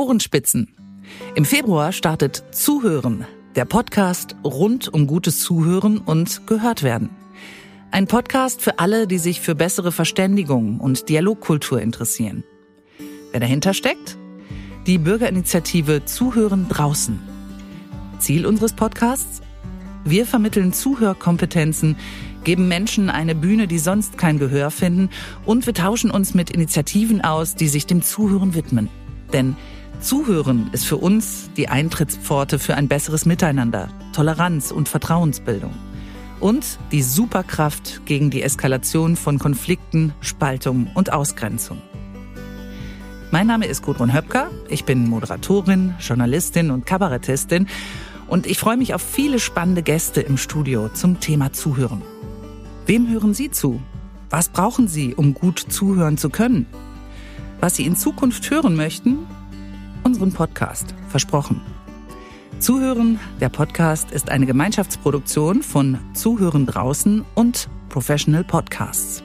Ohrenspitzen. Im Februar startet Zuhören, der Podcast rund um gutes Zuhören und gehört werden. Ein Podcast für alle, die sich für bessere Verständigung und Dialogkultur interessieren. Wer dahinter steckt? Die Bürgerinitiative Zuhören draußen. Ziel unseres Podcasts? Wir vermitteln Zuhörkompetenzen, geben Menschen eine Bühne, die sonst kein Gehör finden und wir tauschen uns mit Initiativen aus, die sich dem Zuhören widmen. Denn Zuhören ist für uns die Eintrittspforte für ein besseres Miteinander, Toleranz und Vertrauensbildung. Und die Superkraft gegen die Eskalation von Konflikten, Spaltung und Ausgrenzung. Mein Name ist Gudrun Höpker, ich bin Moderatorin, Journalistin und Kabarettistin und ich freue mich auf viele spannende Gäste im Studio zum Thema Zuhören. Wem hören Sie zu? Was brauchen Sie, um gut zuhören zu können? Was Sie in Zukunft hören möchten, unseren Podcast. Versprochen. Zuhören, der Podcast, ist eine Gemeinschaftsproduktion von Zuhören draußen und Professional Podcasts.